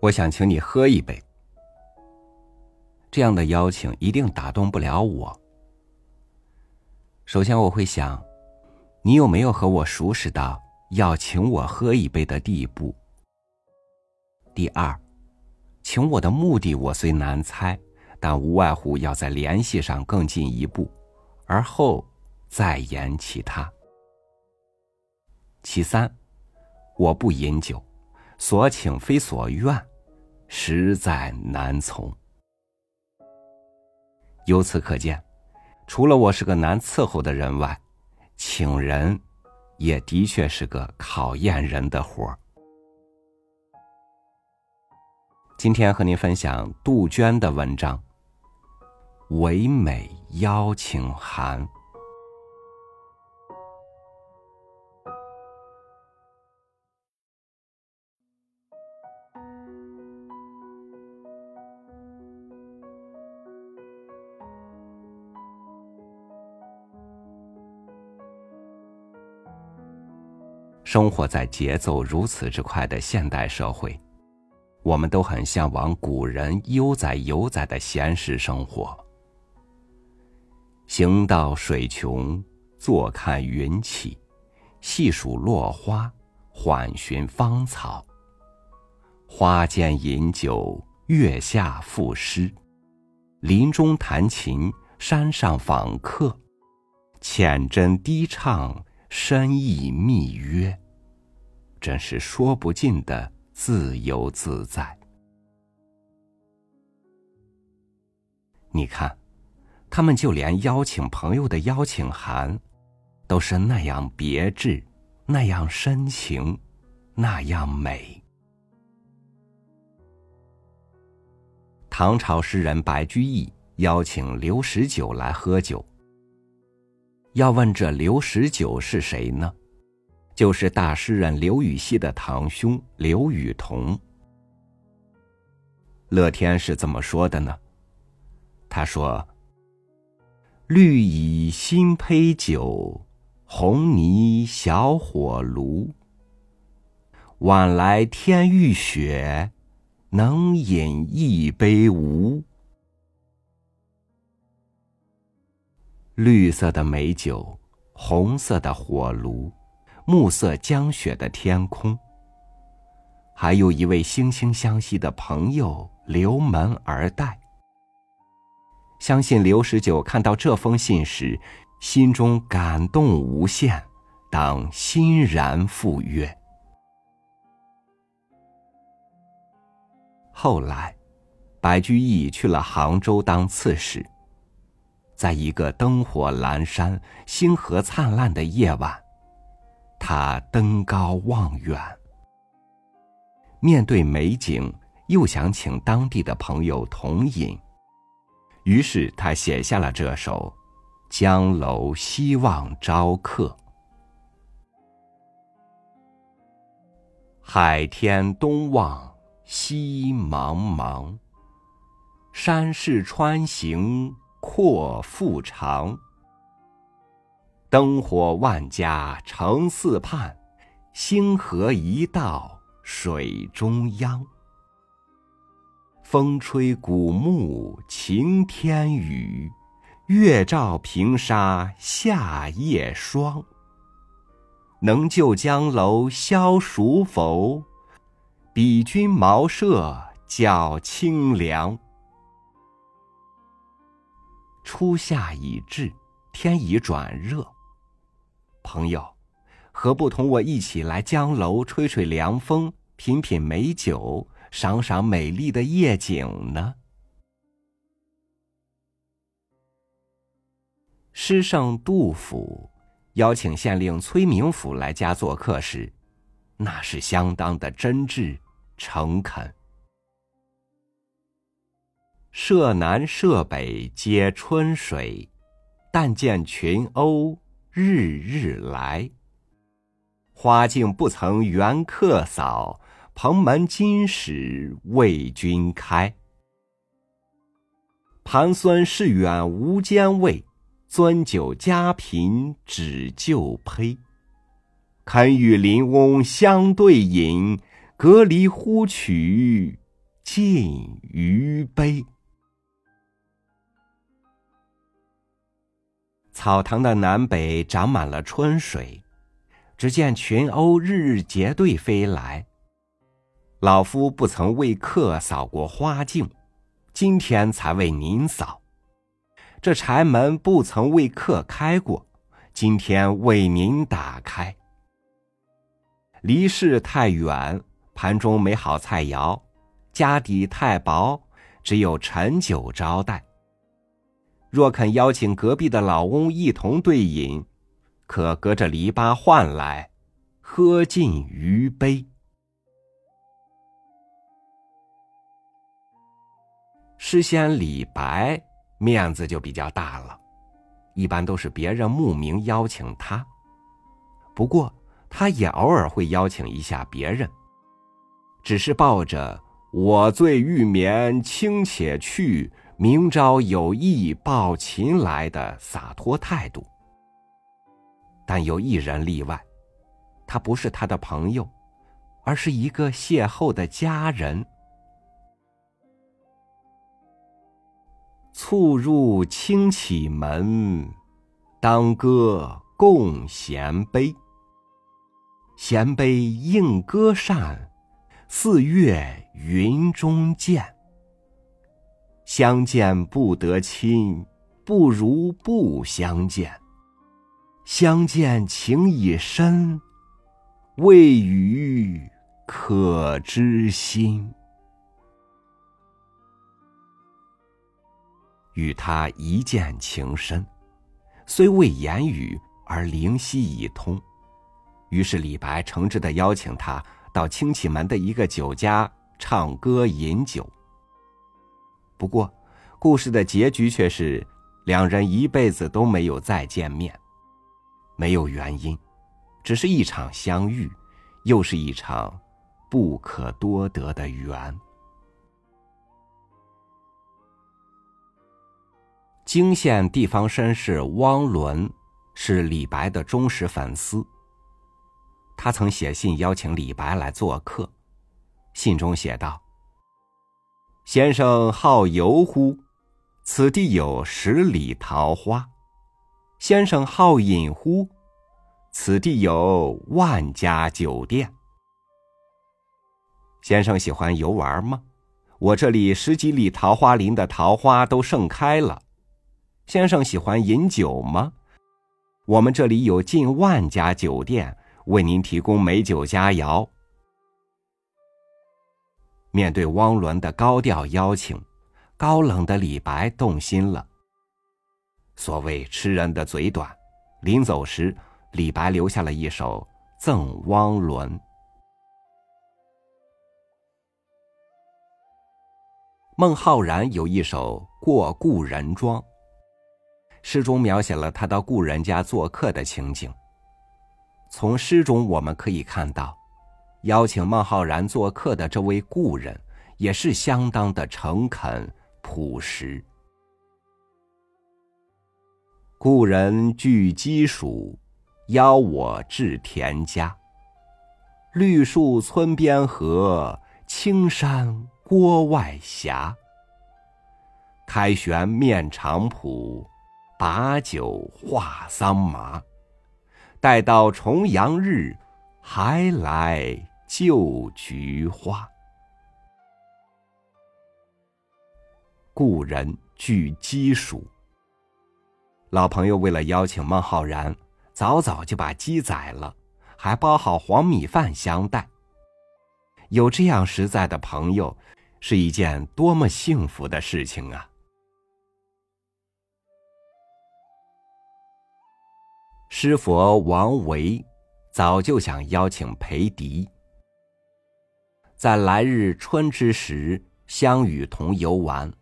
我想请你喝一杯。”这样的邀请一定打动不了我。首先，我会想，你有没有和我熟识到要请我喝一杯的地步？第二，请我的目的我虽难猜，但无外乎要在联系上更进一步，而后再言其他。其三，我不饮酒，所请非所愿，实在难从。由此可见，除了我是个难伺候的人外，请人也的确是个考验人的活儿。今天和您分享杜鹃的文章《唯美邀请函》。生活在节奏如此之快的现代社会，我们都很向往古人悠哉悠哉的闲适生活。行到水穷，坐看云起，细数落花，缓寻芳草。花间饮酒，月下赋诗，林中弹琴，山上访客，浅斟低唱。深意密约，真是说不尽的自由自在。你看，他们就连邀请朋友的邀请函，都是那样别致，那样深情，那样美。唐朝诗人白居易邀请刘十九来喝酒。要问这刘十九是谁呢？就是大诗人刘禹锡的堂兄刘禹同。乐天是怎么说的呢？他说：“绿蚁新醅酒，红泥小火炉。晚来天欲雪，能饮一杯无？”绿色的美酒，红色的火炉，暮色江雪的天空，还有一位惺惺相惜的朋友留门而待。相信刘十九看到这封信时，心中感动无限，当欣然赴约。后来，白居易去了杭州当刺史。在一个灯火阑珊、星河灿烂的夜晚，他登高望远，面对美景，又想请当地的朋友同饮，于是他写下了这首《江楼西望招客》：海天东望西茫茫，山势穿行。阔腹长，灯火万家城四畔，星河一道水中央。风吹古木晴天雨，月照平沙夏夜霜。能就江楼消暑否？比君茅舍较清凉。初夏已至，天已转热。朋友，何不同我一起来江楼吹吹凉风，品品美酒，赏赏美丽的夜景呢？诗圣杜甫邀请县令崔明甫来家做客时，那是相当的真挚诚恳。舍南舍北皆春水，但见群鸥日日来。花径不曾缘客扫，蓬门今始为君开。盘孙市远无兼味，樽酒家贫只旧醅。肯与邻翁相对饮，隔篱呼取尽余悲。草堂的南北长满了春水，只见群鸥日日结队飞来。老夫不曾为客扫过花径，今天才为您扫。这柴门不曾为客开过，今天为您打开。离市太远，盘中没好菜肴；家底太薄，只有陈酒招待。若肯邀请隔壁的老翁一同对饮，可隔着篱笆换来，喝尽余杯。诗仙李白面子就比较大了，一般都是别人慕名邀请他，不过他也偶尔会邀请一下别人，只是抱着“我醉欲眠卿且去”。明朝有意抱琴来的洒脱态度，但有一人例外，他不是他的朋友，而是一个邂逅的佳人。促入轻启门，当歌共衔杯。衔杯应歌扇，四月云中见。相见不得亲，不如不相见。相见情已深，未语可知心。与他一见情深，虽未言语，而灵犀已通。于是李白诚挚的邀请他到清启门的一个酒家唱歌饮酒。不过，故事的结局却是两人一辈子都没有再见面。没有原因，只是一场相遇，又是一场不可多得的缘。泾县地方绅士汪伦是李白的忠实粉丝。他曾写信邀请李白来做客，信中写道。先生好游乎？此地有十里桃花。先生好饮乎？此地有万家酒店。先生喜欢游玩吗？我这里十几里桃花林的桃花都盛开了。先生喜欢饮酒吗？我们这里有近万家酒店，为您提供美酒佳肴。面对汪伦的高调邀请，高冷的李白动心了。所谓吃人的嘴短，临走时，李白留下了一首《赠汪伦》。孟浩然有一首《过故人庄》，诗中描写了他到故人家做客的情景。从诗中我们可以看到。邀请孟浩然做客的这位故人，也是相当的诚恳朴实。故人具鸡黍，邀我至田家。绿树村边合，青山郭外斜。开轩面场圃，把酒话桑麻。待到重阳日，还来。旧菊花，故人具鸡黍。老朋友为了邀请孟浩然，早早就把鸡宰了，还包好黄米饭相待。有这样实在的朋友，是一件多么幸福的事情啊！师佛王维早就想邀请裴迪。在来日春之时，相与同游玩。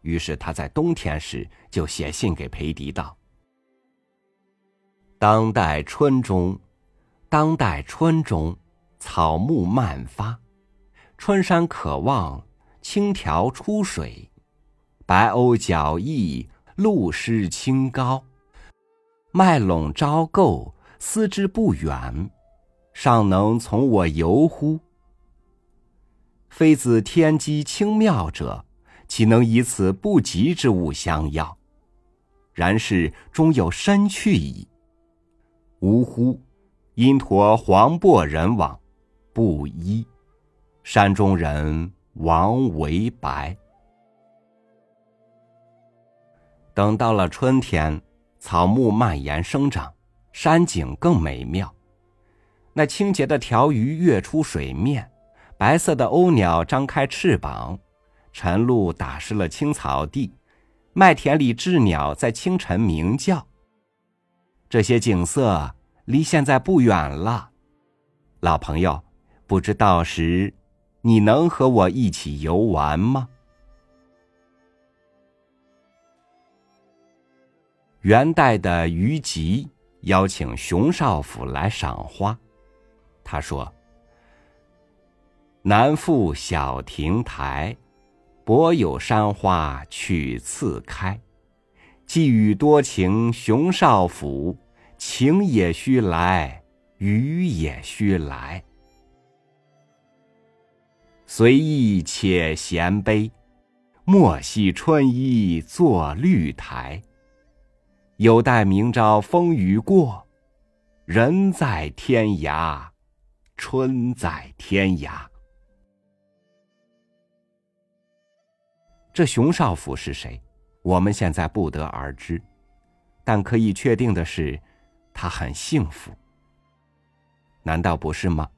于是他在冬天时就写信给裴迪道：“当代春中，当代春中，草木漫发，春山可望，青条出水，白鸥脚翼，露湿清高，麦陇朝构，思之不远，尚能从我游乎？”非子天机清妙者，岂能以此不及之物相要？然是终有身去矣。呜呼！因陀黄柏人往，不衣。山中人王为白。等到了春天，草木蔓延生长，山景更美妙。那清洁的条鱼跃出水面，白色的鸥鸟张开翅膀，晨露打湿了青草地，麦田里鸷鸟在清晨鸣叫。这些景色离现在不远了，老朋友，不知到时。你能和我一起游玩吗？元代的虞吉邀请熊少府来赏花，他说：“南赋小亭台，博有山花取次开。寄语多情熊少府，情也须来，雨也须来。”随意且闲悲，莫惜春衣作绿苔。有待明朝风雨过，人在天涯，春在天涯。这熊少府是谁？我们现在不得而知，但可以确定的是，他很幸福。难道不是吗？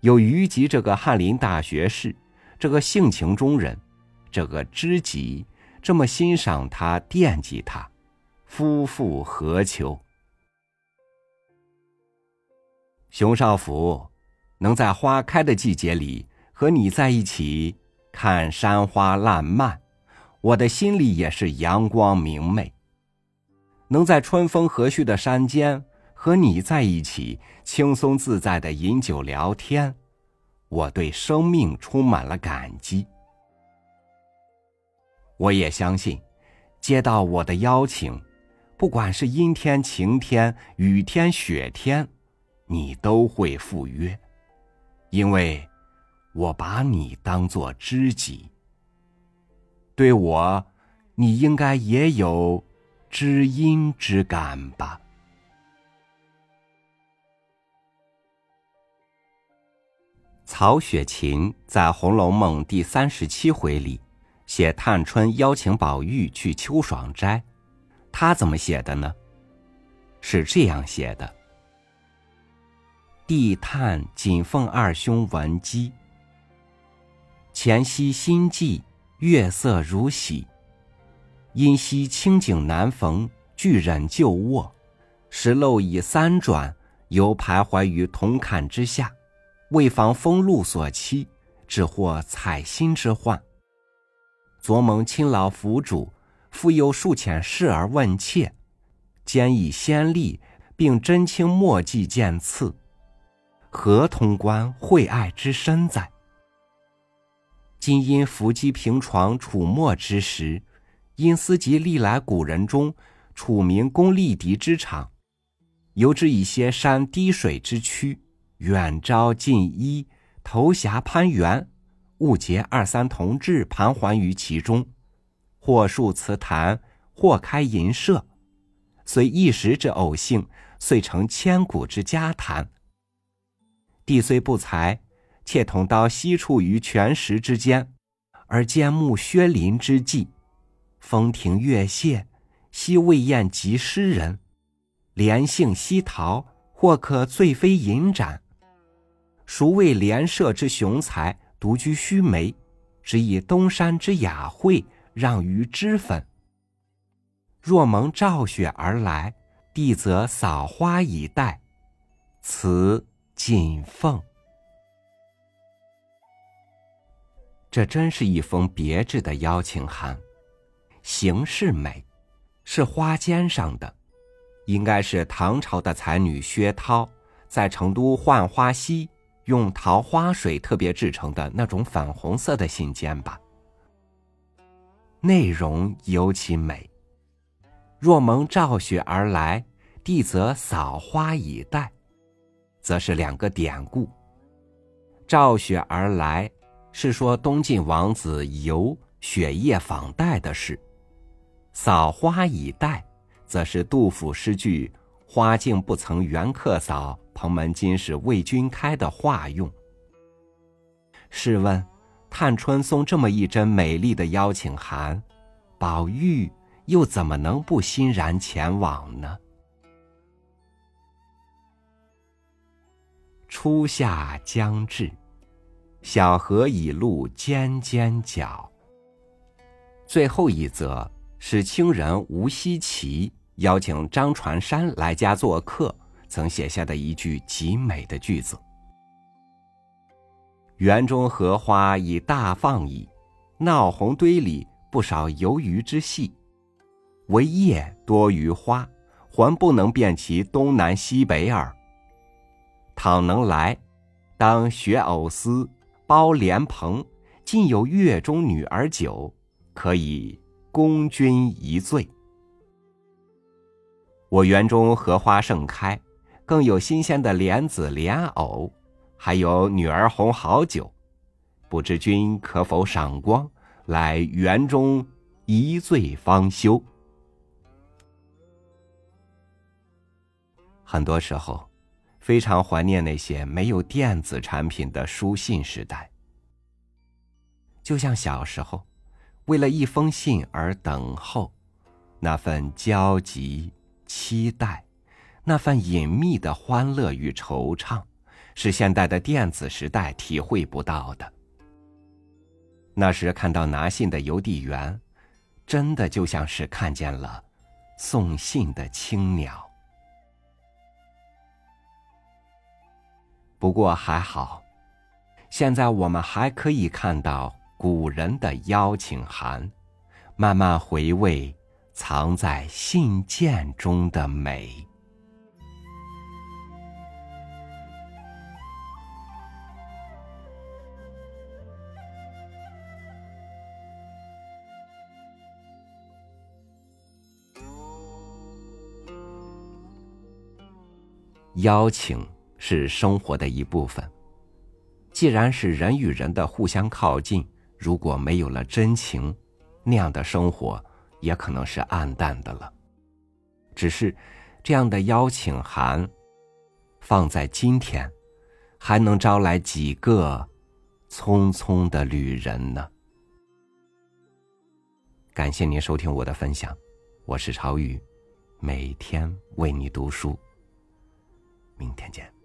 有虞吉这个翰林大学士，这个性情中人，这个知己这么欣赏他、惦记他，夫复何求？熊少府能在花开的季节里和你在一起看山花烂漫，我的心里也是阳光明媚。能在春风和煦的山间。和你在一起，轻松自在的饮酒聊天，我对生命充满了感激。我也相信，接到我的邀请，不管是阴天、晴天、雨天、雪天，你都会赴约，因为我把你当做知己。对我，你应该也有知音之感吧。曹雪芹在《红楼梦》第三十七回里写探春邀请宝玉去秋爽斋，他怎么写的呢？是这样写的：“帝探锦凤二兄闻鸡，前夕心悸，月色如洗。因惜清景难逢，俱忍旧卧，石漏已三转，犹徘徊于铜槛之下。”为防风露所欺，只获采薪之患。昨蒙亲老府主，复又数遣侍儿问妾，兼以先例，并真卿墨迹见赐，何通关惠爱之深在？今因伏击平床楚墨之时，因思及历来古人中楚民攻力敌之场，尤之一些山滴水之区。远招近依，投峡攀援，误结二三同志盘桓于其中，或述祠坛，或开银社，虽一时之偶幸，遂成千古之佳谈。帝虽不才，且同刀西处于泉石之间，而兼慕薛林之际，风亭月榭，悉未厌及诗人，莲杏西逃，或可醉飞银盏。孰谓莲社之雄才独居须眉，只以东山之雅惠让于脂粉。若蒙赵雪而来，帝则扫花以待。此锦凤。这真是一封别致的邀请函，形式美，是花笺上的，应该是唐朝的才女薛涛在成都浣花溪。用桃花水特别制成的那种粉红色的信笺吧，内容尤其美。若蒙赵雪而来，帝则扫花以待，则是两个典故。赵雪而来，是说东晋王子游雪夜访戴的事；扫花以待，则是杜甫诗句“花径不曾缘客扫，蓬门今始为君开”的化用。试问，探春送这么一针美丽的邀请函，宝玉又怎么能不欣然前往呢？初夏将至，小河已露尖尖角。最后一则是清人吴锡奇邀请张传山来家做客，曾写下的一句极美的句子。园中荷花已大放矣，闹红堆里不少游鱼之戏，唯叶多于花，还不能辨其东南西北耳。倘能来，当学藕丝，包莲蓬，尽有月中女儿酒，可以供君一醉。我园中荷花盛开，更有新鲜的莲子、莲藕。还有女儿红好酒，不知君可否赏光，来园中一醉方休。很多时候，非常怀念那些没有电子产品的书信时代。就像小时候，为了一封信而等候，那份焦急、期待，那份隐秘的欢乐与惆怅。是现代的电子时代体会不到的。那时看到拿信的邮递员，真的就像是看见了送信的青鸟。不过还好，现在我们还可以看到古人的邀请函，慢慢回味藏在信件中的美。邀请是生活的一部分。既然是人与人的互相靠近，如果没有了真情，那样的生活也可能是暗淡的了。只是这样的邀请函，放在今天，还能招来几个匆匆的旅人呢？感谢您收听我的分享，我是朝雨，每天为你读书。明天见。